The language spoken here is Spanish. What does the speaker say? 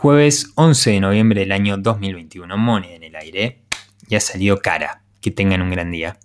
Jueves 11 de noviembre del año 2021. Money en el aire. Ya salió cara. Que tengan un gran día.